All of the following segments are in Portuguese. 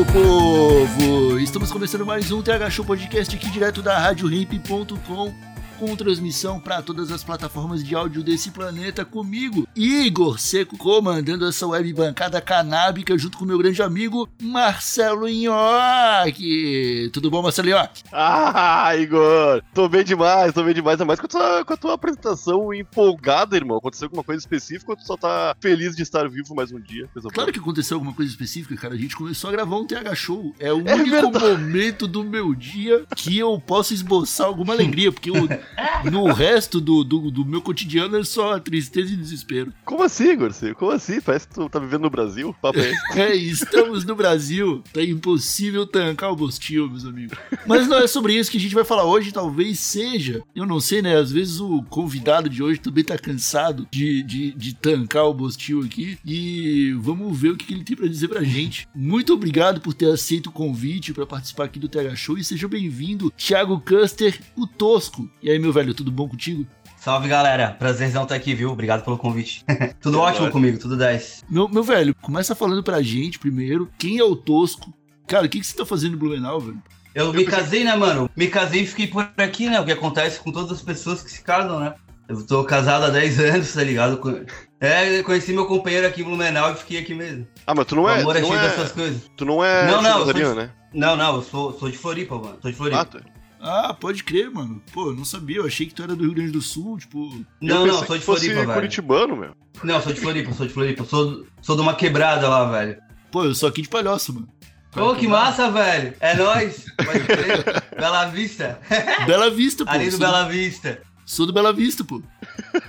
Meu povo! Estamos começando mais um TH Show Podcast aqui direto da RadioHip.com com transmissão para todas as plataformas de áudio desse planeta comigo, Igor Seco, comandando essa web bancada canábica junto com meu grande amigo Marcelo Nhoque. Tudo bom, Marcelo Nhoque? Ah, Igor! Tô bem demais, tô bem demais. Ainda mais com a tua, com a tua apresentação empolgada, irmão. Aconteceu alguma coisa específica ou tu só tá feliz de estar vivo mais um dia? Claro boa. que aconteceu alguma coisa específica, cara. A gente começou a gravar um TH Show. É o É único verdade. momento do meu dia que eu posso esboçar alguma alegria, porque eu- no resto do, do, do meu cotidiano é só tristeza e desespero. Como assim, Igor? Como assim? Parece que tu tá vivendo no Brasil. Papo é estamos no Brasil. Tá impossível tancar o Bostil, meus amigos. Mas não é sobre isso que a gente vai falar hoje, talvez seja. Eu não sei, né? Às vezes o convidado de hoje também tá cansado de, de, de tancar o Bostil aqui. E vamos ver o que ele tem pra dizer pra gente. Muito obrigado por ter aceito o convite pra participar aqui do TH Show. E seja bem-vindo, Thiago Custer, o Tosco. E aí, meu velho, tudo bom contigo? Salve galera, prazerzão estar aqui, viu? Obrigado pelo convite. tudo É ótimo comigo, tudo 10. Meu, meu velho, começa falando pra gente primeiro quem é o Tosco. Cara, o que, que você tá fazendo no Blumenau, velho? Eu me casei, né, mano? Me casei e fiquei por aqui, né? O que acontece com todas as pessoas que se casam, né? Eu tô casado há 10 anos, tá ligado? É, eu conheci meu companheiro aqui em Blumenau e fiquei aqui mesmo. Ah, mas tu não o é. amor Tu é não cheio é, dessas coisas. tu não é Não, não, eu sou de- né? Não, não, eu sou, sou de Floripa, mano. Sou de Floripa. Ah, tu- Ah, pode crer, mano. Pô, eu não sabia. Eu achei que tu era do Rio Grande do Sul, tipo. não, não, sou de fosse Floripa, velho. curitibano, meu. Não, sou de Floripa, sou de Floripa. Sou, sou de uma quebrada lá, velho. Pô, eu sou aqui de palhoça, mano. Ô, que massa, velho. É nóis. Pode crer. Bela Vista. Bela Vista, pô. Ali do sou, Bela Vista. sou do Bela Vista, pô.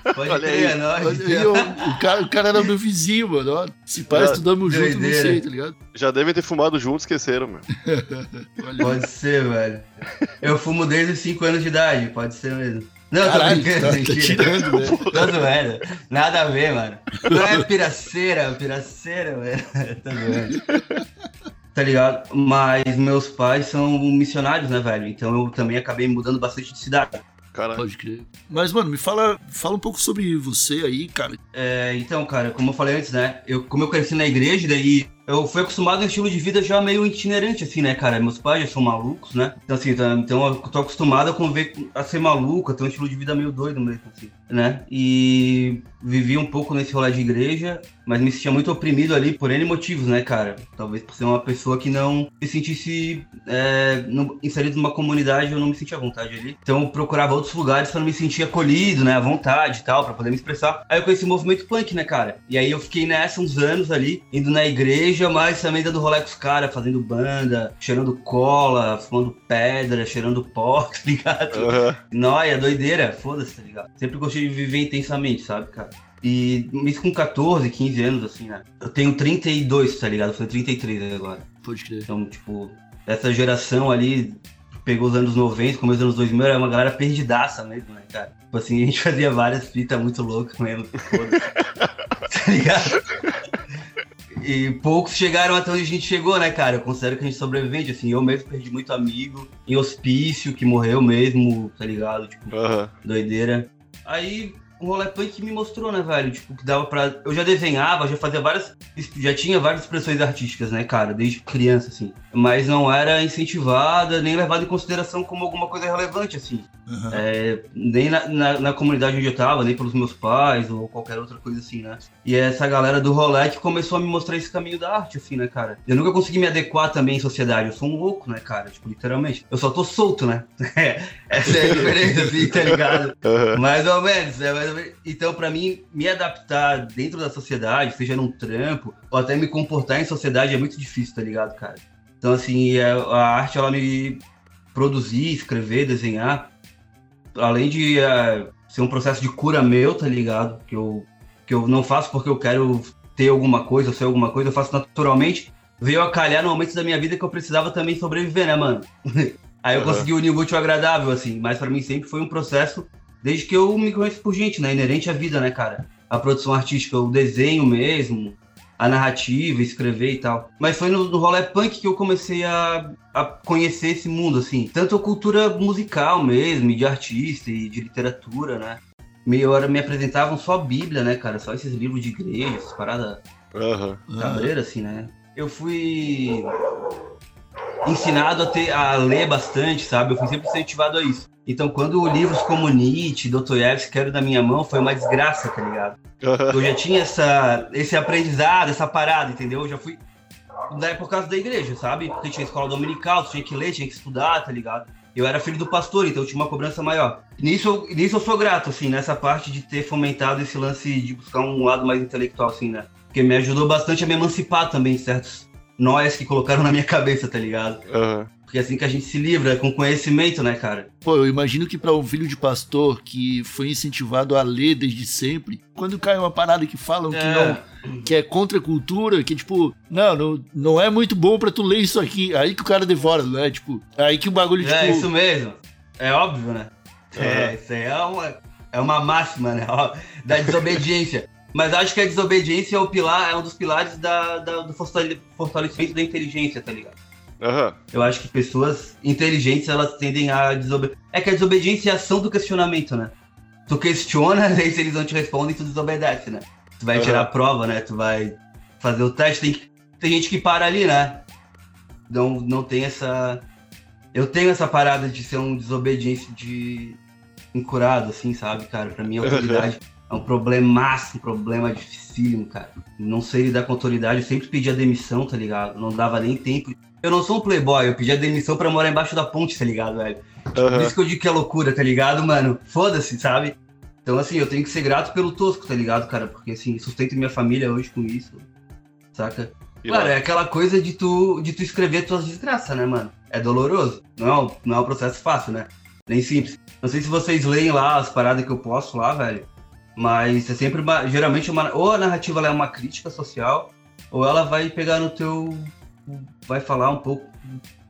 Pode Olha crer, é nóis. Ó, o, cara, o cara era meu vizinho, mano. Ó, se pá, estudamos junto, não sei, tá ligado? Já devem ter fumado junto, esqueceram, meu. Olha. Pode ser, velho. Eu fumo desde os 5 anos de idade, pode ser mesmo. Não, Caralho, tô brincando, tá, tá mentira. tirando, velho. Tô zoando. Nada a ver, mano. Não é piraceira, piraceira, velho. Tô zoando. Tá ligado? Mas meus pais são missionários, né, velho? Então eu também acabei mudando bastante de cidade. Caralho. Pode crer. Mas, mano, me fala, fala um pouco sobre você aí, cara. É, então, cara, como eu falei antes, né? Eu, como eu cresci na igreja, daí eu fui acostumado a um estilo de vida já meio itinerante, assim, né, cara? Meus pais já são malucos, né? Então, assim, tá- então eu tô acostumado a conviver a ser maluco, a ter um estilo de vida meio doido mesmo, assim, né? E vivi um pouco nesse rolê de igreja, mas me sentia muito oprimido ali por N motivos, né, cara? Talvez por ser uma pessoa que não se sentisse é, no- inserido numa comunidade, eu não me sentia à vontade ali. Então eu procurava outros lugares pra me sentir acolhido, né, à vontade e tal, pra poder me expressar. Aí eu conheci o movimento punk, né, cara? E aí eu fiquei nessa uns anos ali, indo na igreja, mas também dando rolê com os caras, fazendo banda, cheirando cola, fumando pedra, cheirando pó, tá ligado? Aham. Nóia, doideira, foda-se, tá ligado? Sempre gostei de viver intensamente, sabe, cara? E isso com 14, 15 anos, assim, né? Eu tenho 32, tá ligado? Eu sou 33 agora. Pode crer. Então, tipo, essa geração ali pegou os anos 90, começo dos anos 2000, era uma galera perdidaça mesmo, né, cara? Tipo assim, a gente fazia várias fitas muito loucas mesmo, foda-se. tá ligado? E poucos chegaram até onde a gente chegou, né, cara? Eu considero que a gente sobrevivente, assim, eu mesmo perdi muito amigo em hospício, que morreu mesmo, tá ligado? Tipo, Aham. doideira. Aí o rolê punk me mostrou, né, velho? Tipo, que dava pra. Eu já desenhava, já fazia várias. Já tinha várias expressões artísticas, né, cara? Desde criança, assim. Mas não era incentivada, nem levada em consideração como alguma coisa relevante, assim. Aham. É, nem na, na, na comunidade onde eu tava, nem pelos meus pais ou qualquer outra coisa assim, né? E é essa galera do rolê que começou a me mostrar esse caminho da arte, assim, né, cara? Eu nunca consegui me adequar também em sociedade. Eu sou um louco, né, cara? Tipo, literalmente. Eu só tô solto, né? Essa é a diferença, assim, tá ligado? Aham. Mais ou menos, é mais ou menos. Então, pra mim, me adaptar dentro da sociedade, seja num trampo, ou até me comportar em sociedade, é muito difícil, tá ligado, cara? Então, assim, é- a arte, ela me produzir, escrever, desenhar, além de é, ser um processo de cura meu, tá ligado? Que eu, que eu não faço porque eu quero ter alguma coisa, ser alguma coisa, eu faço naturalmente, veio a calhar no momento da minha vida que eu precisava também sobreviver, né, mano? Aí eu Aham. consegui unir o útil ao agradável, assim, mas pra mim sempre foi um processo, desde que eu me conheço por gente, né, inerente à vida, né, cara? A produção artística, o desenho mesmo, a narrativa, escrever e tal. Mas foi no, no rolê punk que eu comecei a, a conhecer esse mundo, assim. Tanto a cultura musical mesmo, e de artista e de literatura, né? Meia hora me apresentavam só Bíblia, né, cara? Só esses livros de igreja, essas paradas Aham. cabreira, assim, né? Eu fui ensinado a, ter, a ler bastante, sabe? Eu fui sempre incentivado a isso. Então, quando livros como Nietzsche, Dostoiévski caíram da minha mão, foi uma desgraça, tá ligado? Eu já tinha essa, esse aprendizado, essa parada, entendeu? Eu já fui da, por causa da igreja, sabe? Porque tinha escola dominical, tinha que ler, tinha que estudar, tá ligado? Eu era filho do pastor, então eu tinha uma cobrança maior. Nisso, nisso eu sou grato, assim, nessa parte de ter fomentado esse lance de buscar um lado mais intelectual, assim, né? Porque me ajudou bastante a me emancipar também de certos nós que colocaram na minha cabeça, tá ligado? Aham. Porque é assim que a gente se livra, com conhecimento, né, cara? Pô, eu imagino que pra um filho de pastor que foi incentivado a ler desde sempre, quando cai uma parada que falam que É. não que é contra a cultura, que tipo, não, não, não é muito bom pra tu ler isso aqui. Aí que o cara devora, né? Tipo, aí que o bagulho, É tipo. isso mesmo. É óbvio, né? Aham. É, isso aí é uma, é uma máxima, né? Ó, Da desobediência. Mas acho que a desobediência é, o pilar, é um dos pilares da, da- do fortale- fortalecimento da inteligência, tá ligado? Aham. Eu acho que pessoas inteligentes, elas tendem a desobedecer. É que a desobediência é a ação do questionamento, né? Tu questiona, aí se eles não te respondem, tu desobedece, né? Tu vai Aham. tirar a prova, né? Tu vai fazer o teste. Tem, que- tem gente que para ali, né? Não, não tem essa. Eu tenho essa parada de ser um desobediência de incurado, assim, sabe, cara? Pra mim, a autoridade é um problemaço, um problema dificílimo, cara. Não sei lidar com autoridade, eu sempre pedi a demissão, tá ligado? Não dava nem tempo. Eu não sou um playboy, eu pedi a demissão pra morar embaixo da ponte, tá ligado, velho? Por Aham. isso que eu digo que é loucura, tá ligado, mano? Foda-se, sabe? Então, assim, eu tenho que ser grato pelo tosco, tá ligado, cara? Porque, assim, sustento minha família hoje com isso, saca? Claro, é aquela coisa de tu, de tu escrever tuas desgraças, né, mano? É doloroso. Não é, um, não é um processo fácil, né? Nem simples. Não sei se vocês leem lá as paradas que eu posto lá, velho. Mas é sempre uma, geralmente uma, ou a narrativa é uma crítica social, ou ela vai pegar no teu. Vai falar um pouco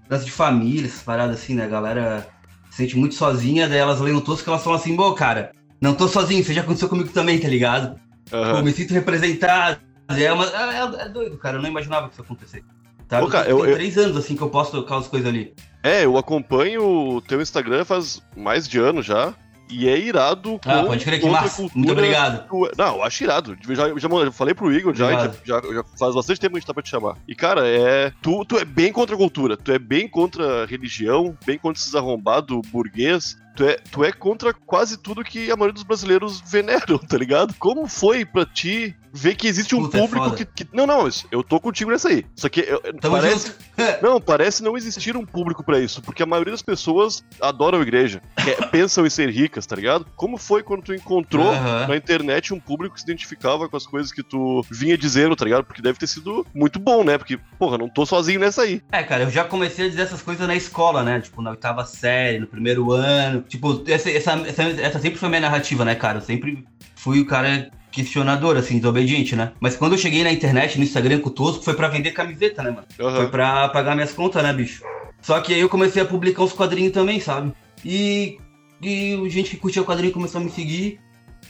lance de família, essas paradas assim, né? A galera se sente muito sozinha, daí elas leem o tosco que elas falam assim, pô, cara, não tô sozinho, isso já aconteceu comigo também, tá ligado? Pô, Aham. me sinto representado. É, uma, é, é- é doido, cara. Eu não imaginava que isso ia acontecer. Sabe? Ô, cara, Tem eu- eu- três anos assim que eu posto aquelas coisas ali. É, eu acompanho o teu Instagram faz mais de ano já. E é irado Ah, pode crer que massa. cultura Muito obrigado. Não, eu acho irado. Já, já, já falei pro Igor, já, Obrigado. já, já faz bastante tempo que a gente tá pra te chamar. E, cara, é. Tu, tu é bem contra a cultura, tu é bem contra a religião, bem contra esses arrombados burguês. Tu é, tu é contra quase tudo que a maioria dos brasileiros veneram, tá ligado? Como foi pra ti ver que existe um Puta, é público foda. que, que- Não, não, eu tô contigo nessa aí. Só que eu- parece, não, parece não existir um público pra isso, porque a maioria das pessoas adoram a igreja, quer- pensam em ser ricas, tá ligado? Como foi quando tu encontrou na internet um público que se identificava com as coisas que tu vinha dizendo, tá ligado? Porque deve ter sido muito bom, né? Porque, porra, não tô sozinho nessa aí. É, cara, eu já comecei a dizer essas coisas na escola, né? Tipo, na oitava série, no primeiro ano. Tipo, essa, essa, essa, essa sempre foi a minha narrativa, né, cara? Eu sempre fui o cara questionador, assim, desobediente, né? Mas quando eu cheguei na internet, no Instagram com o Tosco, foi pra vender camiseta, né, mano? Foi Aham. pra pagar minhas contas, né, bicho? Só que aí eu comecei a publicar uns quadrinhos também, sabe? E, e gente que curtia o quadrinho começou a me seguir.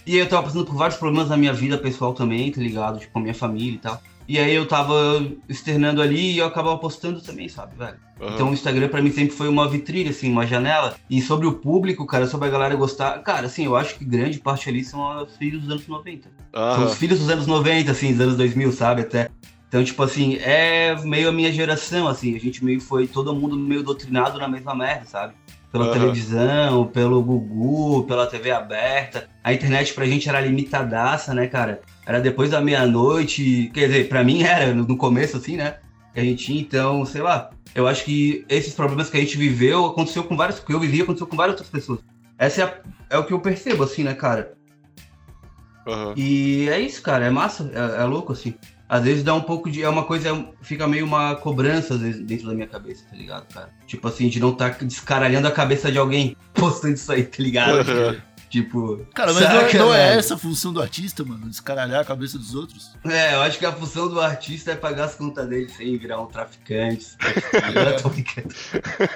E aí eu tava passando por vários problemas na minha vida pessoal também, tá ligado? Tipo, com a minha família e tal. E aí eu tava externando ali e eu acabava postando também, sabe, velho? aham. Então o Instagram pra mim sempre foi uma vitrine, assim, uma janela. E sobre o público, cara, sobre a galera gostar. Cara, assim, eu acho que grande parte ali são os filhos dos anos 90. São Aham. os filhos dos anos 90, assim, dos anos 2000, sabe? Até. Então, tipo assim, é meio a minha geração, assim. A gente meio foi todo mundo meio doutrinado na mesma merda, sabe? Pela Aham. televisão, pelo Gugu, pela TV aberta. A internet pra gente era limitadaça, né, cara? Era depois da meia-noite. Quer dizer, pra mim era no começo, assim, né? Que a gente tinha, então, sei lá. Eu acho que esses problemas que a gente viveu aconteceu com vários. que eu vivi aconteceu com várias outras pessoas. Essa é, a- é o que eu percebo, assim, né, cara? aham. E é isso, cara, é massa, é, é louco, assim. Às vezes dá um pouco de. É uma coisa, é fica meio uma cobrança, às vezes, dentro da minha cabeça, tá ligado, cara? Tipo assim, de não estar tá descaralhando a cabeça de alguém postando isso aí, tá ligado? Aham. Tipo. Cara, mas não, saca, não é velho? essa a função do artista, mano? Descaralhar a cabeça dos outros. É, eu acho que a função do artista é pagar as contas dele sem virar um traficante. eu tô brincando.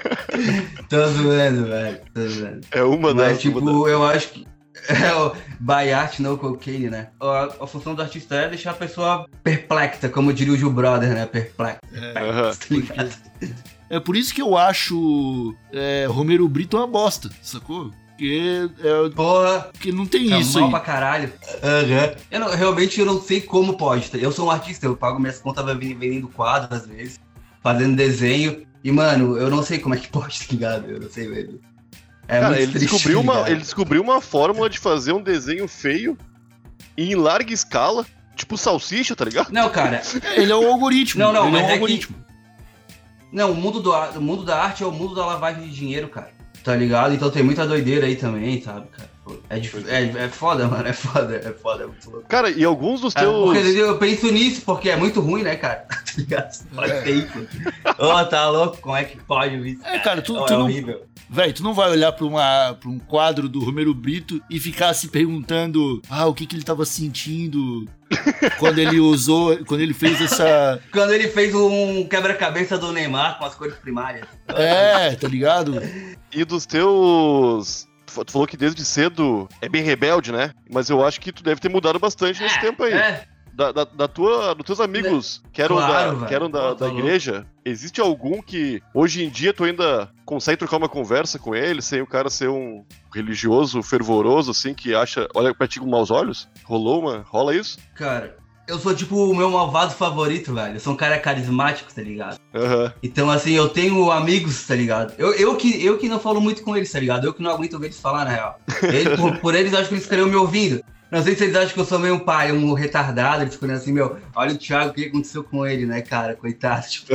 tô zoando, velho. Tô zoando. É uma Mas, das. tipo, uma das- eu acho que. É o by art, no cocaine, né? A, a função do artista é deixar a pessoa perplexa, como diria o Gil Brother, né? Perplexa. Aham. Tá ligado? É por isso que eu acho é, Romero Brito uma bosta, sacou? Porque, é, Porra, porque não tem tá isso mal aí. pra caralho. Eu não- realmente eu não sei como pode. tá? Eu sou um artista, eu pago minhas contas vendendo quadro às vezes, fazendo desenho. E, mano, eu não sei como é que pode, tá ligado? Eu não sei, velho. É Cara, muito ele triste, descobriu, uma, ele descobriu uma fórmula de fazer um desenho feio em larga escala, tipo salsicha, tá ligado? Não, cara, ele é um algoritmo. Não, não, ele é um é que- algoritmo. Não, o mundo, do, o mundo da arte é o mundo da lavagem de dinheiro, cara. Tá ligado? Então tem muita doideira aí também, sabe, cara? É, é, é foda, mano. É foda, é foda, é muito louco. Cara, e alguns dos É, teus. porque eu penso nisso, porque é muito ruim, né, cara? tá ligado? Pode É. ter isso. Ô, tá louco? Como é que pode isso? É, cara, tu, tu é não, horrível. Véi, tu não vai olhar pra, uma, pra um quadro do Romero Brito e ficar se perguntando ah, o que, que ele tava sentindo quando ele usou, quando ele fez essa. Quando ele fez um quebra-cabeça do Neymar com as cores primárias. É, tá ligado? E dos teus. Tu falou que desde cedo é bem rebelde, né? Mas eu acho que tu deve ter mudado bastante nesse tempo aí. É, Da, da, da tua, dos teus amigos que eram Claro, da, que eram da, tá da louco. igreja, existe algum que hoje em dia tu ainda consegue trocar uma conversa com ele sem o cara ser um religioso fervoroso, assim, que acha, olha pra ti com maus olhos? Rolou uma? Rola isso? cara, eu sou tipo o meu malvado favorito, velho. Eu sou um cara carismático, tá ligado? Aham. Então, assim, eu tenho amigos, tá ligado? Eu, eu, que, eu que não falo muito com eles, tá ligado? Eu que não aguento ouvir eles falar, na real. Por, por eles, acho que eles ficariam me ouvindo. Não sei se vocês acham que eu sou meio um pai, um retardado, eles ficam assim, meu, olha o Thiago, o que aconteceu com ele, né, cara? Coitado. Tipo,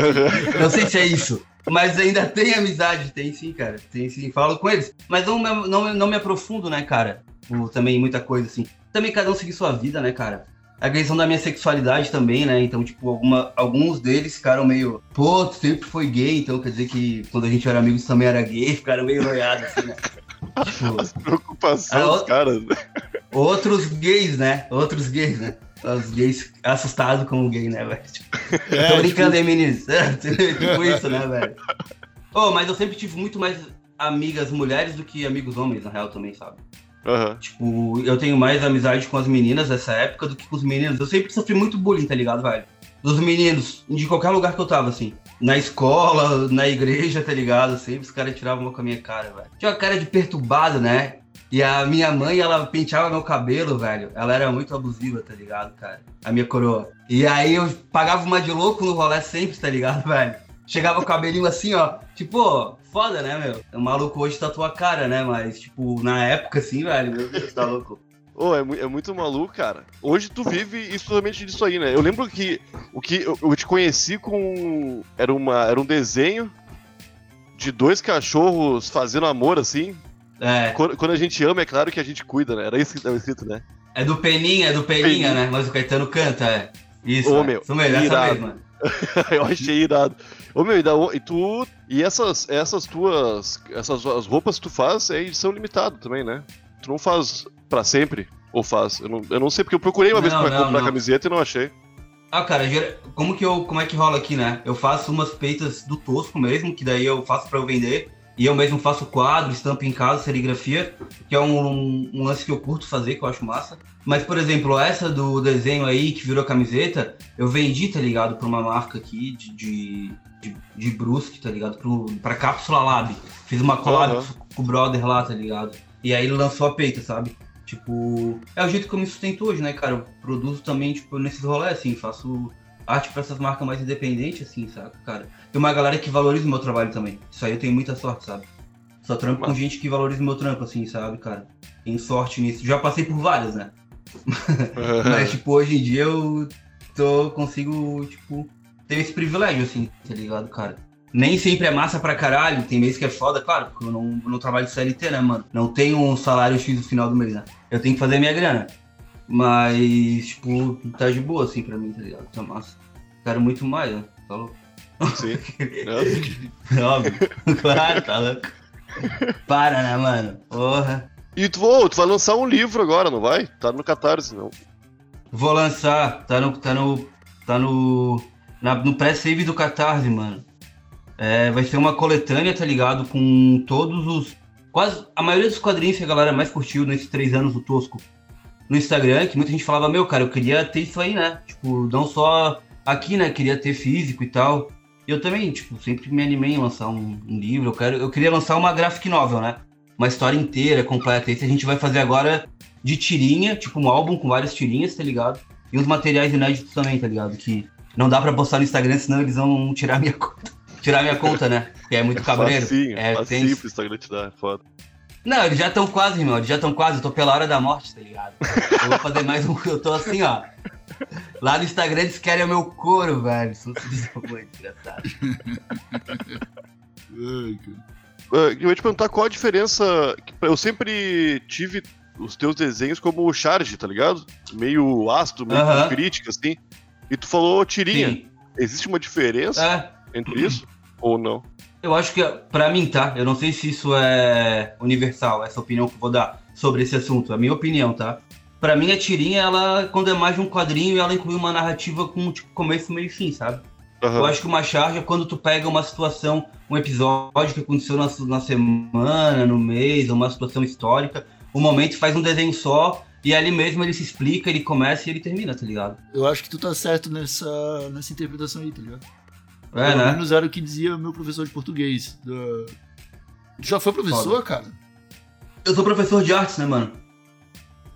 não sei se é isso. Mas ainda tem amizade, tem sim, cara. Tem sim, falo com eles. Mas não, me- não, não me aprofundo, né, cara? Por também muita coisa, assim. Também cada um seguir sua vida, né, cara? A questão da minha sexualidade também, né? Então, tipo, alguma, alguns deles ficaram meio, pô, tu sempre foi gay, então quer dizer que quando a gente era amigos também era gay, ficaram meio noiados, assim, né? tipo, Preocupação Ah, dos outra- caras. outros gays, né? Outros gays, né? Os gays assustados com o gay, né, velho? Tipo, É, Tô brincando aí, meninos. tipo isso, né, velho? Ô, mas eu sempre tive muito mais amigas mulheres do que amigos homens, na real, também, sabe? Aham. Tipo, eu tenho mais amizade com as meninas dessa época do que com os meninos. Eu sempre sofri muito bullying, tá ligado, velho? Dos meninos, de qualquer lugar que eu tava, assim. Na escola, na igreja, tá ligado? Sempre os caras tiravam uma com a minha cara, velho. Tinha uma cara de perturbado, né? E a minha mãe, ela penteava meu cabelo, velho. Ela era muito abusiva, tá ligado, cara? A minha coroa. E aí eu pagava uma de louco no rolê sempre, tá ligado, velho? Chegava o cabelinho assim, ó. Tipo, foda, né, meu? O maluco hoje tatua a cara, né? Mas, tipo, na época, assim, velho, meu Deus, tá louco. Ô, é, mu- é muito maluco, cara. Hoje tu vive exclusivamente disso aí, né? Eu lembro que o que eu, eu te conheci com. Era, uma, era um desenho de dois cachorros fazendo amor, assim. É, Quando, quando a gente ama, é claro que a gente cuida, né? Era isso que estava escrito, né? é do Peninha, é do Peninha, Peninha. né? Mas o Caetano canta, é. Isso, Ô, é. meu, Isso mesmo, essa mesma. eu achei irado. Ô meu, e, da, e tu. E essas, essas tuas. Essas as roupas que tu faz é edição limitada também, né? Tu não faz pra sempre. Ou faz? Eu não, eu não sei, porque eu procurei uma vez Não, pra não, comprar não. camiseta e não achei. Ah, cara, como que eu, como é que rola aqui, né? Eu faço umas peitas do tosco mesmo, que daí eu faço pra eu vender. E eu mesmo faço quadro, estampa em casa, serigrafia, que é um, um lance que eu curto fazer, que eu acho massa. Mas, por exemplo, essa do desenho aí, que virou camiseta, eu vendi, tá ligado, pra uma marca aqui de, de, de, de Brusque, tá ligado? Pro, pra Cápsula Lab. Fiz uma collab Aham. com o brother lá, tá ligado? E aí ele lançou a peita, sabe? Tipo, é o jeito que eu me sustento hoje, né, cara? Eu produzo também, tipo, nesses rolês, assim, faço arte pra essas marcas mais independentes, assim, saca, cara? Tem uma galera que valoriza o meu trabalho também. Isso aí eu tenho muita sorte, sabe? Só trampo com Massa. gente que valoriza o meu trampo, assim, sabe, cara? Tenho sorte nisso. Já passei por várias, né? Mas, tipo, hoje em dia eu tô, consigo, tipo, ter esse privilégio, assim, tá ligado, cara? Nem sempre é massa pra caralho, tem mês que é foda, claro, porque eu não, não trabalho de CLT, né, mano? Não tenho um salário X no final do mês, né? Eu tenho que fazer minha grana. Mas, tipo, tá de boa, assim, pra mim, tá ligado? Tá massa. Quero muito mais, né? Tá louco? Sim. Óbvio. claro, tá louco. Para, né, mano? Porra. E tu, ô, tu vai lançar um livro agora, não vai? Tá no Catarse, não. Vou lançar, tá no. Tá no. Tá no. na- no pré-save do Catarse, mano. É, vai ser uma coletânea, tá ligado? Com todos os. Quase. A maioria dos quadrinhos que a galera mais curtiu nesses três anos do Tosco no Instagram, que muita gente falava, meu, cara, eu queria ter isso aí, né? Tipo, não só aqui, né? Queria ter físico e tal. Eu também, tipo, sempre me animei em lançar um, um livro. Eu, quero, eu queria lançar uma graphic novel, né? Uma história inteira, completa. Esse a gente vai fazer agora de tirinha, tipo um álbum com várias tirinhas, tá ligado? E uns materiais inéditos também, tá ligado? Que não dá pra postar no Instagram, senão eles vão tirar minha conta. Tirar minha conta, né? Porque é muito cabreiro. Facinho, é, facinho tem... pro Instagram te dar, é foda. Não, eles já estão quase, irmão. Eles já estão quase. Eu tô pela hora da morte, tá ligado? Eu vou fazer mais um. Eu tô assim, ó. Lá no Instagram eles querem o meu couro, velho. Isso é muito engraçado. Ah, Eu ia te perguntar qual a diferença. Eu sempre tive os teus desenhos como charge, tá ligado? Meio ácido, meio Aham. com crítica, assim. E tu falou tirinha. Sim. Existe uma diferença É, entre isso? Ou não? Eu acho que, pra mim, tá? Eu não sei se isso é universal, essa opinião que eu vou dar sobre esse assunto. É a minha opinião, tá? Pra mim, a tirinha, ela, quando é mais de um quadrinho, ela inclui uma narrativa com, tipo, começo, meio e fim, sabe? Aham. Eu acho que uma charge é quando tu pega uma situação, um episódio que aconteceu na, na semana, no mês, uma situação histórica, um momento faz um desenho só, e ali mesmo ele se explica, ele começa e ele termina, tá ligado? Eu acho que tu tá certo nessa, nessa interpretação aí, tá ligado? É, Pelo né? menos era o que dizia meu professor de português. Tu já foi professor, Foda. cara? Eu sou professor de artes, né, mano?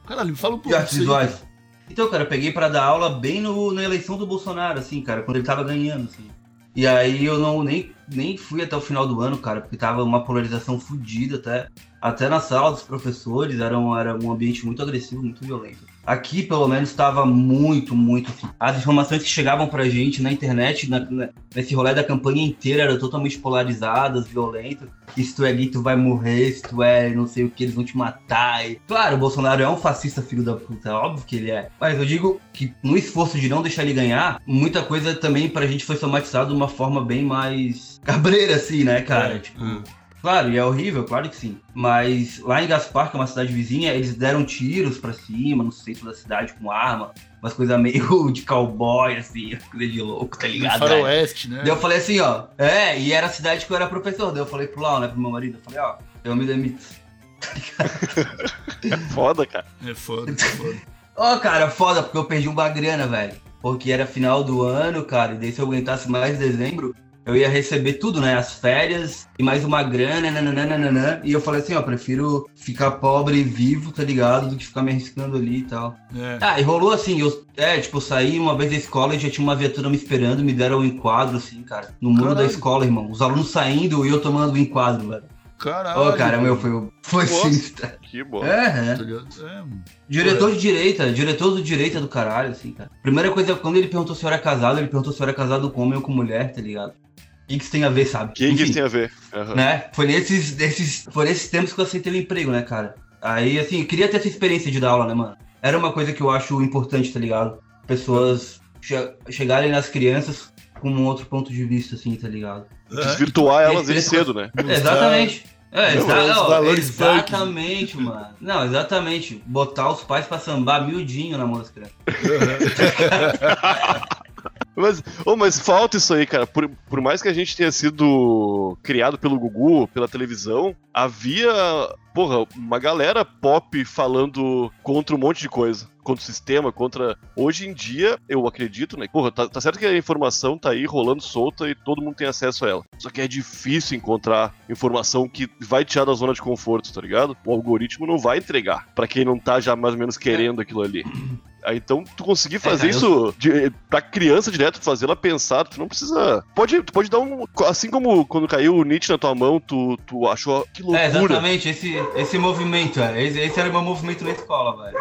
Caralho, me fala um pouco De artes visuais. Então, cara, eu peguei pra dar aula bem no, na eleição do Bolsonaro, assim, cara, quando ele tava ganhando, assim. E aí eu não nem, nem fui até o final do ano, cara, porque tava uma polarização fodida até. Até na sala dos professores, era um, era um ambiente muito agressivo, muito violento. Aqui, pelo menos, estava muito, muito. As informações que chegavam pra gente na internet, na- na- nesse rolê da campanha inteira, eram totalmente polarizadas, violentas. Se tu é gay, tu vai morrer, se tu é não sei o que, eles vão te matar. E, claro, o Bolsonaro é um fascista filho da puta, é óbvio que ele é. Mas eu digo que no esforço de não deixar ele ganhar, muita coisa também pra gente foi somatizada de uma forma bem mais cabreira, assim, né, cara? Tipo, Hum. Claro, e é horrível, claro que sim. Mas lá em Gaspar, que é uma cidade vizinha, eles deram tiros pra cima, no centro da cidade com arma, umas coisas meio de cowboy, assim, coisa de louco, tá ligado? velho? Faroeste, né? Daí eu falei assim, ó, é, e era a cidade que eu era professor. Daí eu falei pro Lau, né, pro meu marido, eu falei, ó, eu me demito. Foda, cara. É foda, é foda. Ó, cara, foda, porque eu perdi uma grana, velho. Porque era final do ano, cara, e daí se eu aguentasse mais dezembro, eu ia receber tudo, né? As férias e mais uma grana, nananana. E eu falei assim, ó, prefiro ficar pobre e vivo, tá ligado? Do que ficar me arriscando ali e tal. É. Ah, e rolou assim, eu, é, tipo, eu saí uma vez da escola e já tinha uma viatura me esperando, me deram um enquadro, assim, cara, no muro Caralho. da escola, irmão. Os alunos saindo e eu tomando o enquadro, velho. Caralho. Ô, cara, meu, foi, foi sinistra. Que bom. É, é. Tá ligado? É, Diretor de direita, diretor do direita do caralho, assim, cara. Primeira coisa, quando ele perguntou se eu era casado, ele perguntou se eu era casado com homem ou com mulher, tá ligado? O que, que isso tem a ver, sabe? O que, que isso tem a ver? Aham. né? Foi nesses, nesses, foi nesses tempos que eu aceitei o emprego, né, cara? Aí, assim, eu queria ter essa experiência de dar aula, né, mano? Era uma coisa que eu acho importante, tá ligado? Pessoas che- chegarem nas crianças com um outro ponto de vista, assim, tá ligado? Desvirtuar elas desde Esse- cedo, né? Exatamente. É, exa- não, exatamente, mano. Não, exatamente. Botar os pais pra sambar miudinho na mão das crianças. Mas, ô, mas falta isso aí, cara. Por, por mais que a gente tenha sido criado pelo Gugu, pela televisão, havia, porra, uma galera pop falando contra um monte de coisa. Contra o sistema, contra. Hoje em dia, eu acredito, né? Porra, tá, tá certo que a informação tá aí rolando solta e todo mundo tem acesso a ela. Só que é difícil encontrar informação que vai tirar da zona de conforto, tá ligado? O algoritmo não vai entregar pra quem não tá já mais ou menos querendo aquilo ali. Então, tu conseguir fazer cara, eu- isso de, pra criança direto, fazer ela pensar, tu não precisa. Pode, tu pode dar um. Assim como quando caiu o Nietzsche na tua mão, tu, tu achou que É, loucura. exatamente, esse, esse movimento, é. Esse, esse era o meu movimento na escola, velho.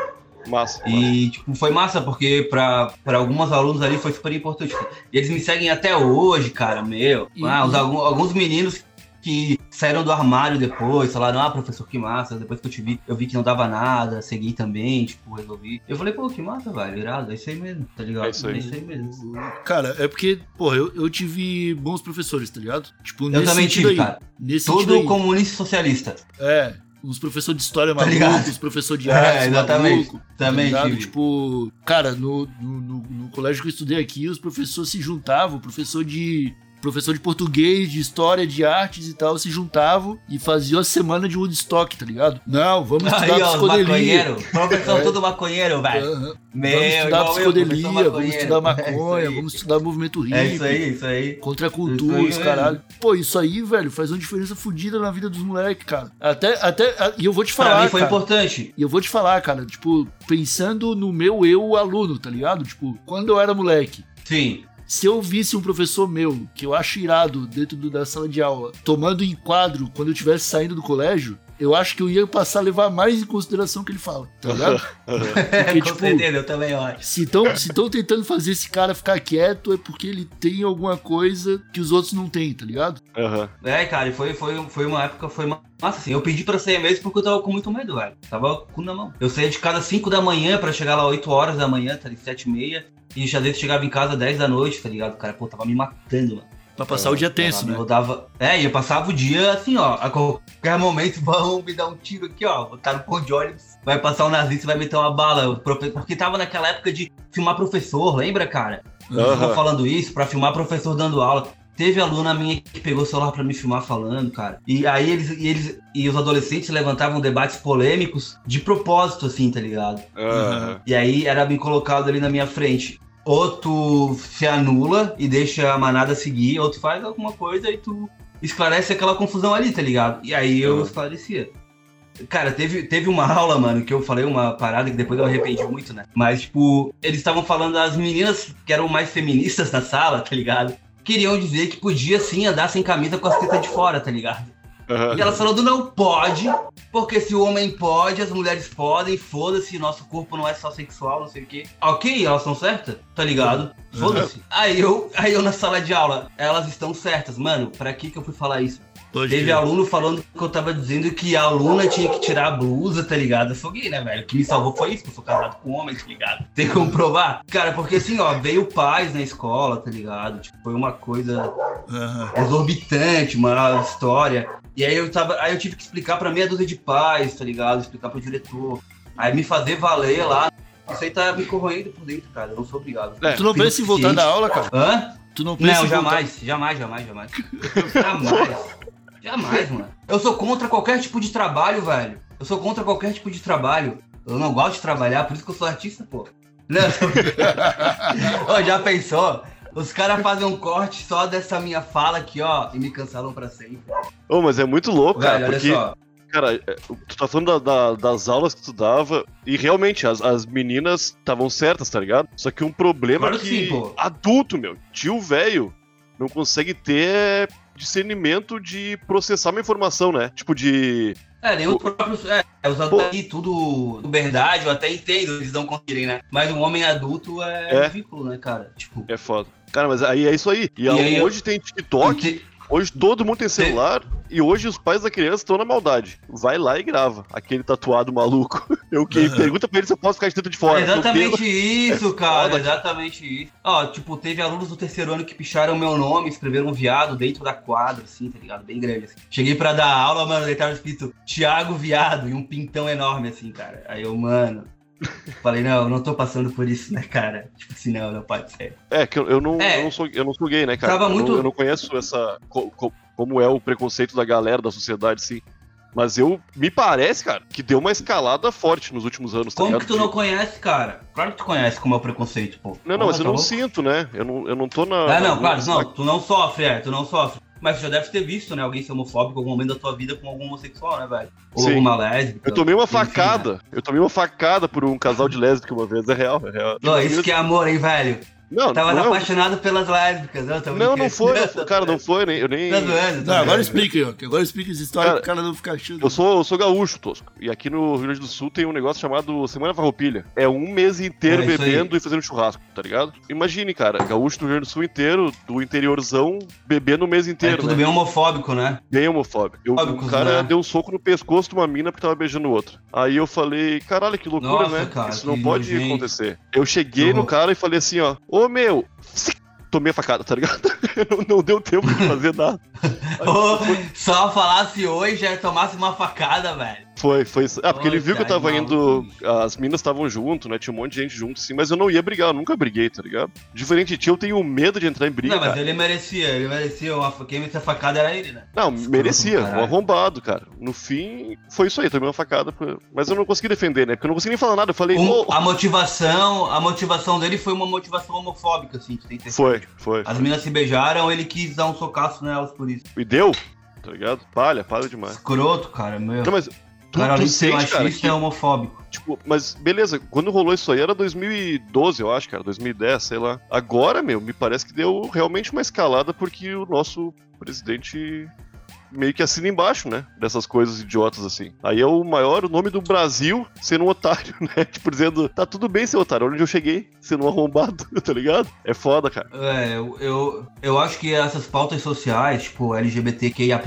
Massa. E, tipo, foi massa, porque pra, pra alguns alunos ali foi super importante. E eles me seguem até hoje, cara, meu. E- Ah, os- alguns meninos que saíram do armário depois, falaram, ah, professor, que massa. Depois que eu te vi, eu vi que não dava nada, segui também, tipo, resolvi. Eu falei, pô, que massa, velho, irado, é isso aí mesmo, tá ligado? É isso aí. mesmo. Cara, é porque, porra, eu, eu tive bons professores, tá ligado? Tipo, Eu nesse também sentido tive, aí. cara. Nesse sentido Todo aí. comunista socialista. É. uns professores de história Tá maluco, ligado? uns professores de É, arte exatamente. maluco. Também tá ligado? tive. Tipo, cara, no, no, no- no colégio que eu estudei aqui, os professores se juntavam, o professor de. Professor de português, de história, de artes e tal, se juntavam e faziam a semana de Woodstock, tá ligado? Não, vamos estudar Aí, ó, psicodelia. maconheiros. Professor É. maconheiro, velho. Meu, vamos estudar eu, psicodelia, vamos maconheiro. estudar É maconha, aí. vamos estudar movimento hippie. É isso aí, isso aí. Contra a cultura, Isso os aí, caralho. Pô, isso aí, velho, faz uma diferença fodida na vida dos moleques, cara. Até, até, e eu vou te falar, Pra mim foi cara. importante. E eu vou te falar, cara, tipo, pensando no meu eu aluno, tá ligado? Tipo, quando eu era moleque, Sim. Se eu visse um professor meu, que eu acho irado dentro do- da sala de aula, tomando enquadro quando eu estivesse saindo do colégio, eu acho que eu ia passar a levar mais em consideração o que ele fala, tá ligado? Porque, tipo, certeza, eu também acho. se estão tentando fazer esse cara ficar quieto, é porque ele tem alguma coisa que os outros não têm, tá ligado? Aham. É, cara, e foi, foi, foi uma época, foi uma. Nossa, assim, eu pedi pra sair mesmo porque eu tava com muito medo, velho. Tava com o cu na mão. Eu saía de casa às 5 da manhã pra chegar lá 8 horas da manhã, tá ali 7 e meia. E às vezes chegava em casa 10 da noite, tá ligado? Cara, pô, tava me matando, mano. Pra passar o dia tenso, né? Eu dava. É, e eu passava o dia assim, ó. A qualquer momento vão me dar um tiro aqui, ó. Botaram um ponto de ônibus. Vai passar um nazista e vai meter uma bala. O Porque tava naquela época de filmar professor, lembra, cara? Eu tô falando isso pra filmar professor dando aula. Teve aluna minha que pegou o celular pra me filmar falando, cara. E aí eles e, eles, e os adolescentes levantavam debates polêmicos de propósito, assim, tá ligado? Aham. E aí era bem colocado ali na minha frente. Ou tu se anula e deixa a manada seguir, ou tu faz alguma coisa e tu esclarece aquela confusão ali, tá ligado? E aí eu Uhum. esclarecia. Cara, teve, teve uma aula, mano, que eu falei uma parada que depois eu arrependi muito, né? Mas, tipo, eles estavam falando das meninas que eram mais feministas na sala, tá ligado? Queriam dizer que podia sim andar sem camisa com as tetas de fora, tá ligado? Aham. E ela falando, não pode, porque se o homem pode, as mulheres podem, foda-se, nosso corpo não é só sexual, não sei o quê. Ok, elas estão certas, tá ligado? Foda-se. Aí eu, aí eu na sala de aula, elas estão certas. Mano, pra que que eu fui falar isso? Pode Teve aluno falando que eu tava dizendo que a aluna tinha que tirar a blusa, tá ligado? Eu gay, né, velho? O que me salvou foi isso, que eu sou casado com homem, tá ligado? Tem como provar? Cara, porque assim, ó, veio paz na escola, tá ligado? Tipo, foi uma coisa Aham. exorbitante, uma história. E aí eu tava, aí eu tive que explicar pra meia dúzia de pais, tá ligado? Explicar pro diretor. Aí me fazer valer lá. Isso aí tá me corroendo por dentro, cara. Eu não sou obrigado. É, Tu não pensa em voltar da aula, cara? Hã? Tu não pensa Não, em jamais, jamais, jamais, jamais. jamais. Jamais, mano. Eu sou contra qualquer tipo de trabalho, velho. Eu sou contra qualquer tipo de trabalho. Eu não gosto de trabalhar, por isso que eu sou artista, pô. Não. Ô, já pensou? Os caras fazem um corte só dessa minha fala aqui, ó, e me cancelam pra sempre. Ô, mas é muito louco, cara, Velho, olha porque, só. cara, é, tu tá falando da- da- das aulas que tu dava, e realmente, as, as meninas estavam certas, tá ligado? Só que um problema Claro é que que sim, pô. adulto, meu, tio velho, não consegue ter discernimento de processar uma informação, né? Tipo de... É, nem os próprios. É, os adultos aí, tudo verdade, eu até entendo, eles não conseguirem, né? Mas um homem adulto é, É. ridículo, né, cara? Tipo. É foda. Cara, mas aí é isso aí. E, aí eu- hoje tem TikTok, hoje todo mundo tem celular, e hoje os pais da criança estão na maldade. Vai lá e grava. Aquele tatuado maluco. Eu que pergunta pra ele se eu posso ficar de dentro de fora. É exatamente isso, cara. Exatamente isso. Ó, tipo, teve alunos do terceiro ano que picharam meu nome, escreveram um viado dentro da quadra, assim, tá ligado? Bem grande, assim. Cheguei pra dar aula, mano, daí tava escrito Thiago Viado e um pintão enorme, assim, cara. Aí eu, mano. Falei, não, eu não tô passando por isso, né, cara? Tipo assim, não, não pode ser. É, que eu, eu não, É. eu, não sou, eu não sou gay, né, cara? Tava eu, muito- não, eu não conheço essa. co- co- como é o preconceito da galera, da sociedade, sim. Mas eu. Me parece, cara, que deu uma escalada forte nos últimos anos, tá Como ligado? que tu não conhece, cara? Claro que tu conhece como é o preconceito, pô. Não, não, mas Porra, eu tá não louco? sinto, né? Eu não, eu não tô na. Ah, não, na- claro, não, tu não sofre, é, tu não sofre. Mas tu já deve ter visto, né, alguém ser homofóbico em algum momento da tua vida com algum homossexual, né, velho? Ou Sim. alguma lésbica. Eu tomei uma enfim, né? facada. Eu tomei uma facada por um casal de lésbica uma vez. É real, é real. Ó, isso que é amor, hein, velho? Não, Tava não, é apaixonado pelas lésbicas, não, não, não foi, não foi, cara, não foi, nem, eu nem. Tá zoando, tá Não, zoando. agora explica que Agora explica essa história Cara, pro cara não ficar achando. Eu sou, eu sou gaúcho, Tosco. E aqui no Rio Grande do Sul tem um negócio chamado Semana Farroupilha. É um mês inteiro É isso aí. bebendo e fazendo churrasco, tá ligado? Imagine, cara, gaúcho do Rio Grande do Sul inteiro, do interiorzão, bebendo o mês É inteiro, tudo né? bem homofóbico, né? Bem homofóbico. Eu, o cara né? deu um soco no pescoço de uma mina porque tava beijando outra. Aí eu falei, caralho, que loucura, Nossa, né? cara, Isso não pode nojento. acontecer. Eu cheguei Que no cara e falei assim, ó, ô meu, tomei a facada, tá ligado? não, não deu tempo de fazer nada. Ô, só falasse oi já tomasse uma facada, velho. Foi, foi. Ah, porque ele viu que eu tava indo. As minas estavam junto, né? Tinha um monte de gente junto, sim, mas eu não ia brigar, eu nunca briguei, tá ligado? Diferente de ti, eu tenho medo de entrar em briga. Não, mas cara. ele merecia, ele merecia. Uma... Quem merecia facada era ele, né? Não, merecia, um arrombado, cara. No fim, foi isso aí, tomei uma facada. Mas eu não consegui defender, né? Porque eu não consegui nem falar nada. Eu falei, Um- ô, a motivação, a motivação dele foi uma motivação homofóbica, assim, tu tem que ter foi, foi. As meninas se beijaram, ele quis dar um socaço nelas por isso. E deu, tá ligado? Palha, palha demais. Escroto, cara, meu. Não, mas tu, cara, tu além de ser sente, cara, machista, que, é homofóbico. tipo, mas beleza, quando rolou isso aí era 2012, eu acho, cara, 2010, sei lá. Agora, meu, me parece que deu realmente uma escalada porque o nosso presidente meio que assina embaixo, né? Dessas coisas idiotas assim. Aí é o maior o nome do Brasil sendo um otário, né? Tipo, dizendo, tá tudo bem, seu otário, onde eu cheguei, sendo um arrombado, tá ligado? É foda, cara. É, eu, eu, eu acho que essas pautas sociais, tipo LGBTQIAP+,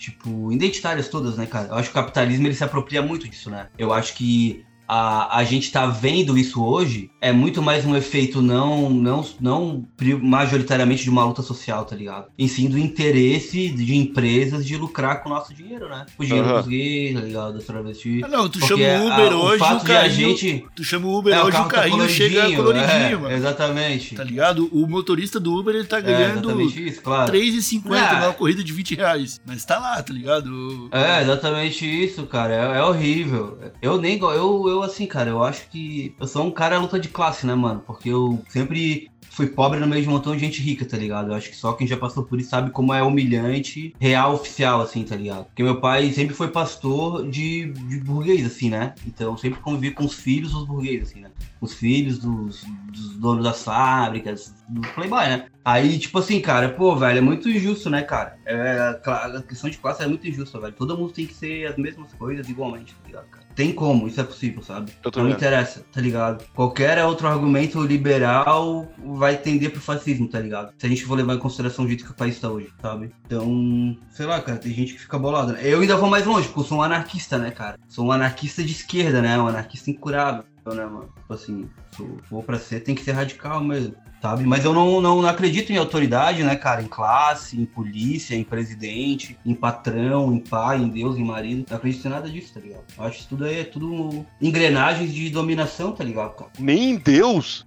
tipo, identitárias todas, né, cara? Eu acho que o capitalismo, ele se apropria muito disso, né? Eu acho que a, a gente tá vendo isso hoje é muito mais um efeito não, não, não majoritariamente de uma luta social, tá ligado? Em sim do interesse de empresas de lucrar com o nosso dinheiro, né? O dinheiro Aham. dos gays, tá ligado? Dos travestis. Ah, não, tu Porque chama o a- Uber o hoje, fato o de a carrinho. gente... Tu chama o Uber É, o hoje, o tá carrinho chega coloridinho, é, mano. Exatamente. Tá ligado? O motorista do Uber, ele tá É, ganhando exatamente isso, claro. R$3,50 Ah. numa corrida de 20 reais. Mas tá lá, tá ligado? É, exatamente isso, cara. É, é horrível. Eu nem go- eu, eu assim, cara, eu acho que eu sou um cara luta de classe, né, mano? Porque eu sempre fui pobre no meio de um montão de gente rica, tá ligado? Eu acho que só quem já passou por isso sabe como é humilhante, real oficial, assim, tá ligado? Porque meu pai sempre foi pastor de, de burguês, assim, né? Então sempre convivi com os filhos dos burgueses, assim, né? Os filhos dos, dos donos das fábricas, do Playboy, né? Aí, tipo assim, cara, pô, velho, é muito injusto, né, cara? É, a questão de classe é muito injusta, velho. Todo mundo tem que ser as mesmas coisas igualmente, tá ligado, cara? Tem como, isso é possível, sabe? Não também. interessa, tá ligado? Qualquer outro argumento liberal vai tender pro fascismo, tá ligado? Se a gente for levar em consideração o jeito que o país tá hoje, sabe? Então, sei lá, cara, tem gente que fica bolada. né? Eu ainda vou mais longe, porque eu sou um anarquista, né, cara? Sou um anarquista de esquerda, né? Um anarquista incurável, né, mano? Tipo assim, sou, vou pra ser, tem que ser radical mesmo. Sabe? Mas eu não, não, não acredito em autoridade, né, cara? Em classe, em polícia, em presidente, em patrão, em pai, em Deus, em marido. Não acredito em nada disso, tá ligado? Eu acho que isso tudo aí é tudo engrenagens de dominação, tá ligado, cara? Nem em Deus.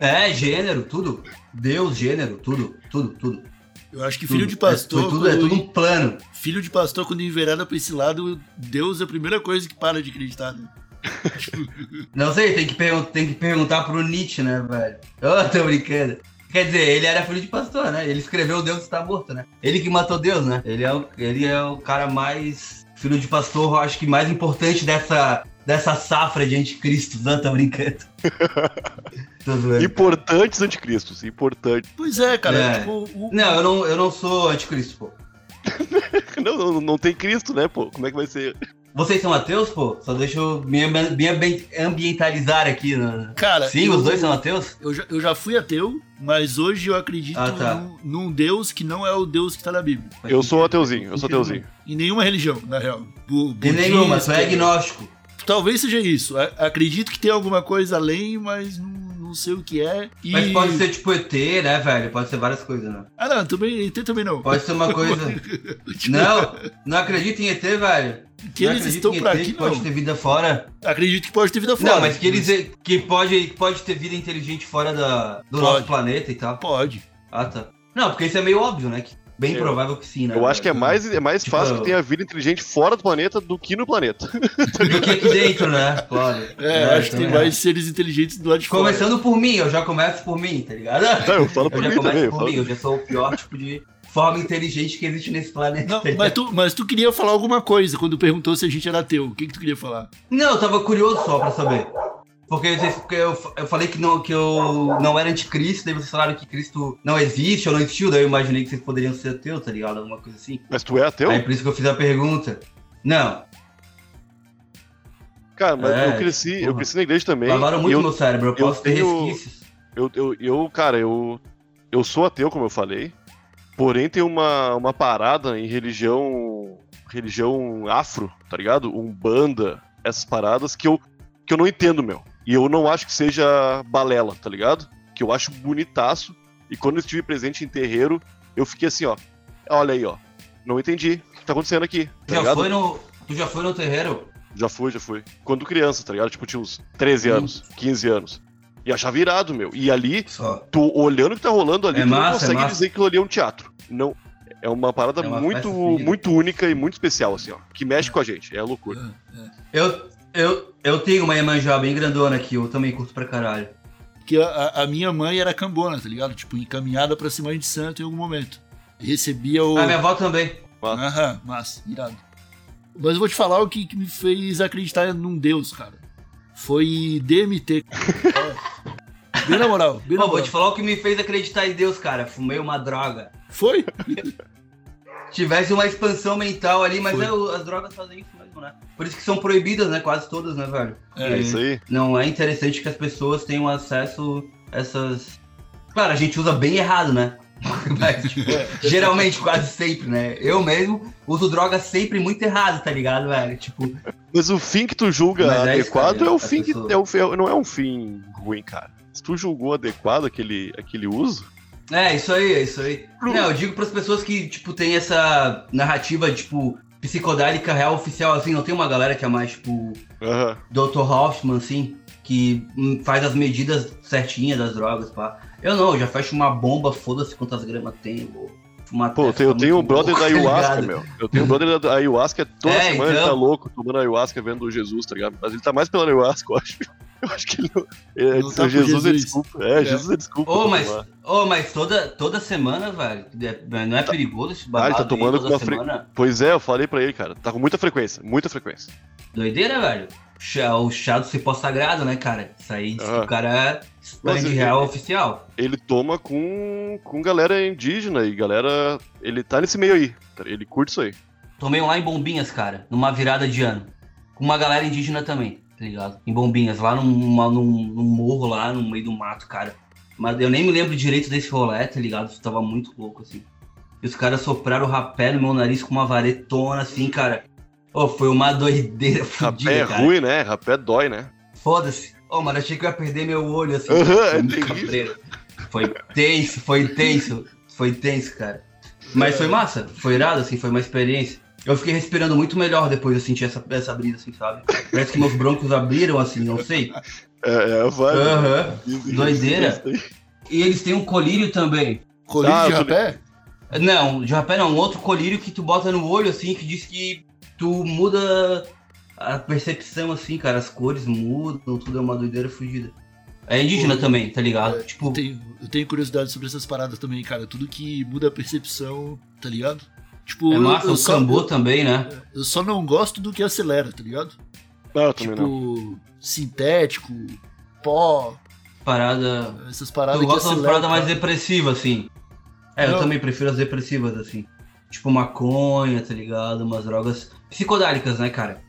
É, gênero, tudo. Deus, gênero, tudo, tudo, tudo. Eu acho que tudo. filho de pastor. É, foi tudo, é tudo um plano. Filho de pastor, quando enverada pra esse lado, Deus é a primeira coisa que para de acreditar. Né? Não sei, tem que, tem que perguntar pro Nietzsche, né, velho? Ô, tô brincando. Quer dizer, ele era filho de pastor, né? Ele escreveu Deus está morto, né? Ele que matou Deus, né? Ele é o, ele é o cara mais. Filho de pastor, eu acho que mais importante dessa, dessa safra de anticristos, não tô brincando. tô zoando. Importantes anticristos, importantes. Pois é, cara. É. Tipo, o- Não, eu não, eu não sou anticristo, pô. Não, não, não tem Cristo, né, pô? Como é que vai ser? Vocês são ateus, pô? Só deixa eu me, ambi- me ambi- ambientalizar aqui. Né? Cara, Sim, eu- os dois são ateus? Eu já, eu já fui ateu, mas hoje eu acredito Ah, tá. num, num Deus que não é o Deus que tá na Bíblia. Eu sou ateuzinho, eu sou ateuzinho. Em nenhuma religião, na real. Bu- De nenhuma, é agnóstico. Talvez seja isso. Acredito que tem alguma coisa além, mas não, não sei o que é. E... Mas pode ser tipo ET, né, velho? Pode ser várias coisas, né? Ah, não, também, ET também não. Pode ser uma coisa. Tipo, Não, não acredito em ET, velho. Que não eles estão em por aqui, que pode não. ter vida fora. Acredito que pode ter vida fora. Não, mas que eles que pode, que pode ter vida inteligente fora da, do Pode. nosso planeta e tal. Pode. Ah, tá. Não, porque isso é meio óbvio, né? Que bem Eu- provável que sim, né? Eu acho que é mais, é mais Tipo, fácil que tenha vida inteligente fora do planeta do que no planeta. Do que aqui dentro, né? Claro. É, eu acho que tem também mais seres inteligentes do lado de fora. Começando por mim, eu já começo por mim, tá ligado? Não, eu falo por Eu já mim começo também. eu por falo- mim, eu já sou o pior tipo de forma inteligente que existe nesse planeta. Não, mas tu, mas tu queria falar alguma coisa quando perguntou se a gente era ateu. O que, que tu queria falar? Não, eu tava curioso só pra saber. Porque, eu, eu falei que não, que eu não era anticristo, daí vocês falaram que Cristo não existe ou não existiu, daí eu imaginei que vocês poderiam ser ateus, tá ligado? Alguma coisa assim. Mas tu é ateu? Aí por isso que eu fiz a pergunta. Não, Cara, mas É, eu cresci, eu porra. cresci na igreja também. lavaram muito eu, meu cérebro, eu eu posso ter tenho- resquícios. eu, eu, eu, cara, eu, eu sou ateu, como eu falei. Porém, tem uma, uma parada em religião. Religião afro, tá ligado? Umbanda, essas paradas que eu, que eu não entendo, meu. E eu não acho que seja balela, tá ligado? Que eu acho bonitaço. E quando eu estive presente em terreiro, eu fiquei assim, ó. Olha aí, ó. Não entendi. O que tá acontecendo aqui? Tá Já ligado? foi no. Tu já foi no terreiro? Já fui, já fui. Quando criança, tá ligado? Tipo, tinha uns 13 Hum. anos, 15 anos. E achava irado, meu. E ali, Só. tu olhando o que tá rolando ali, É tu não massa, é consegue massa. dizer que aquilo ali é um teatro. Não. É uma parada É uma muito, muito única e muito especial, assim, ó. Que mexe com a gente. É loucura. Eu, eu, eu tenho uma Iemanjá bem grandona aqui, eu também curto pra caralho. Porque a- a, minha mãe era cambona, tá ligado? Tipo, encaminhada pra ser mãe de santo em algum momento. Recebia o. A minha avó também. Aham, massa, irado. Mas eu vou te falar o que, que me fez acreditar num Deus, cara. Foi DMT. É. Bem na moral, bem na Pô, vou moral. te falar o que me fez acreditar em Deus, cara. Fumei uma droga. Foi? Tivesse uma expansão mental ali, mas é, as drogas fazem isso mesmo, né? Por isso que são proibidas, né? Quase todas, né, velho? É isso aí. Não é interessante que as pessoas tenham acesso a essas. Claro, a gente usa bem errado, né? Mas, tipo, geralmente, quase sempre, né? Eu mesmo uso drogas sempre muito errado, tá ligado, velho? Tipo, Mas o fim que tu julga Mas é isso, adequado cara, é o fim que. pessoa- É o, é- não é um fim ruim, cara. Se tu julgou adequado aquele, aquele uso. É, isso aí, é isso aí. Não, eu digo pras pessoas que, tipo, tem essa narrativa, tipo, psicodélica real oficial, assim, não tem uma galera que é mais, tipo. Dr. Hoffman, assim, que hum, faz as medidas certinhas das drogas, pá. Eu não, eu já fecho uma bomba, foda-se quantas gramas tem, vou fumar Pô, eu tenho, um muito brother da louco, tá ayahuasca, ligado? meu. Eu tenho um brother da ayahuasca toda É, semana, ele então. tá louco, tomando ayahuasca, vendo Jesus, tá ligado? Mas ele tá mais pela ayahuasca, eu acho. Eu acho que ele é, Não tá por Jesus, é Jesus. desculpa. É, É. Jesus é desculpa. Ô, pra mas, ô, mas toda, toda semana, velho, é- não é perigoso esse Ah, ele babado tá aí tomando toda com uma fre- semana? Pois é, eu falei pra ele, cara. Tá com muita frequência, muita frequência. Doideira, velho. O chá do cipó sagrado, né, cara? Isso aí diz que Ah. o cara expande Mas, real ele- oficial. Ele toma com, com galera indígena e galera. Ele tá nesse meio aí. Ele curte isso aí. Tomei um lá em Bombinhas, cara, numa virada de ano. Com uma galera indígena também, tá ligado? Em Bombinhas, lá numa- num, num morro lá, no meio do mato, cara. Mas eu nem me lembro direito desse rolê, tá ligado? Isso tava muito louco, assim. E os caras sopraram o rapé no meu nariz com uma varetona, assim, cara. Ô, foi uma doideira fodida, Rapé é cara. ruim, né? Rapé dói, né? Foda-se. Ô, mano, achei que eu ia perder meu olho, assim. É. Foi tenso, foi tenso. Foi tenso, cara. Mas foi massa, foi irado, assim, foi uma experiência. Eu fiquei respirando muito melhor depois de eu sentir essa, essa brisa, assim, sabe? Parece que meus broncos abriram, assim, não sei. É, é vai. Aham. Isso, Doideira. E eles têm um colírio também. Colírio Ah, de eu rapé? Não, de rapé não, um outro colírio que tu bota no olho, assim, que diz que tu muda a percepção, assim, cara, as cores mudam, tudo é uma doideira fugida. É indígena Pô, também, tá ligado? Eu tipo, tenho, eu tenho curiosidade sobre essas paradas também, cara. Tudo que muda a percepção, tá ligado? Tipo, é eu- massa, eu, o só, cambô também, né? eu só não gosto do que acelera, tá ligado? Não, eu Tipo, não. sintético, pó, Parada. essas paradas Tu que gosta de aceleram. parada mais cara. depressiva, assim. É, eu Não. também prefiro as depressivas, assim. Tipo maconha, tá ligado? Umas drogas psicodálicas, né, cara?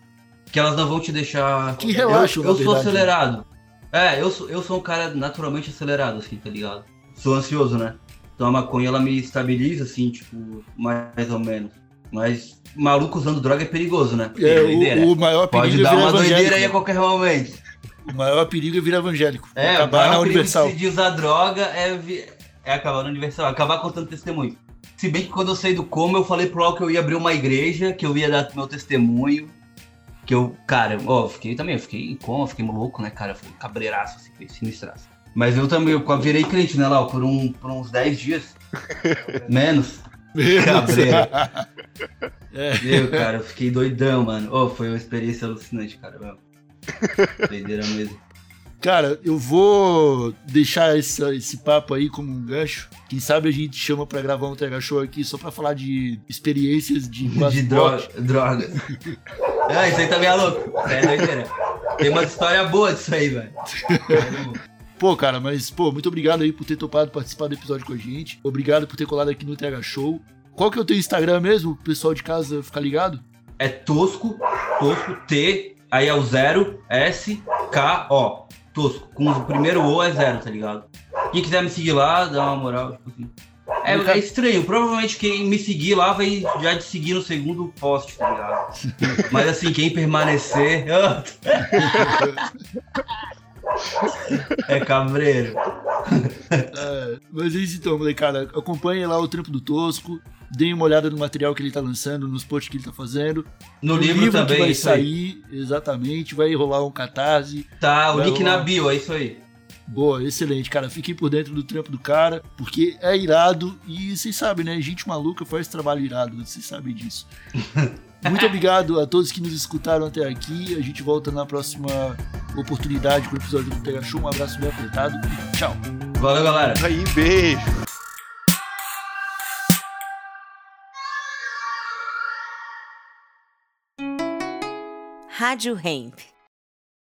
Que elas não vão te deixar. Que relaxam, Eu, eu sou verdade. acelerado. É, eu sou, eu sou um cara naturalmente acelerado, assim, tá ligado? Sou ansioso, né? Então a maconha ela me estabiliza, assim, tipo, mais ou menos. Mas maluco usando droga é perigoso, né? Porque É, doideira. o, o maior perigo Pode é dar uma doideira aí a qualquer momento. O maior perigo é virar evangélico. É, acabar o na Universal. de, de usar droga é, vi- é acabar na Universal, acabar contando testemunho. Se bem que quando eu saí do coma, eu falei pro Al que eu ia abrir uma igreja, que eu ia dar meu testemunho. Que eu, cara, ó, eu fiquei também, eu fiquei em coma, fiquei louco, né, cara? Fui cabreiraço, assim, sinistraço. Mas eu também, eu virei crente, né, Lau, por, um, por uns 10 dias. Menos. Cabreiro. É. Eu, cara, eu fiquei doidão, mano. Oh, foi uma experiência alucinante, cara, mesmo. Doideira mesmo. Cara, eu vou deixar esse, esse papo aí como um gancho. Quem sabe a gente chama pra gravar um Tega Show aqui só pra falar de experiências de de droga, drogas. Ah, isso aí também é louco. Isso aí é doideira. Tem uma história boa disso aí, velho. Pô, cara, mas, pô, muito obrigado aí por ter topado participar do episódio com a gente. Obrigado por ter colado aqui no TH Show. Qual que é o teu Instagram mesmo, pro pessoal de casa ficar ligado? É Tosco, Tosco, T, aí é o zero, S, K, O. Tosco. Com o primeiro O é zero, tá ligado? Quem quiser me seguir lá, dá uma moral, tipo assim. É, é estranho, provavelmente quem me seguir lá vai já te seguir no segundo post, tá ligado? Mas assim, quem permanecer. é cabreiro. É, mas é isso então, molecada. Acompanhe lá o trampo do Tosco. Deem uma olhada no material que ele tá lançando, nos posts que ele tá fazendo. No livro, que também, vai isso aí. sair, exatamente. Vai rolar um catarse. Tá, o Vai link na rolar. bio, é isso aí. Boa, excelente, cara. Fiquem por dentro do trampo do cara, porque é irado e vocês sabem, né? Gente maluca faz trabalho irado, vocês sabem disso. Muito obrigado a todos que nos escutaram até aqui. A gente volta na próxima oportunidade com o episódio do Pega Show. Um abraço bem apertado e tchau. Valeu, galera. Aí, beijo. Rádio Hemp.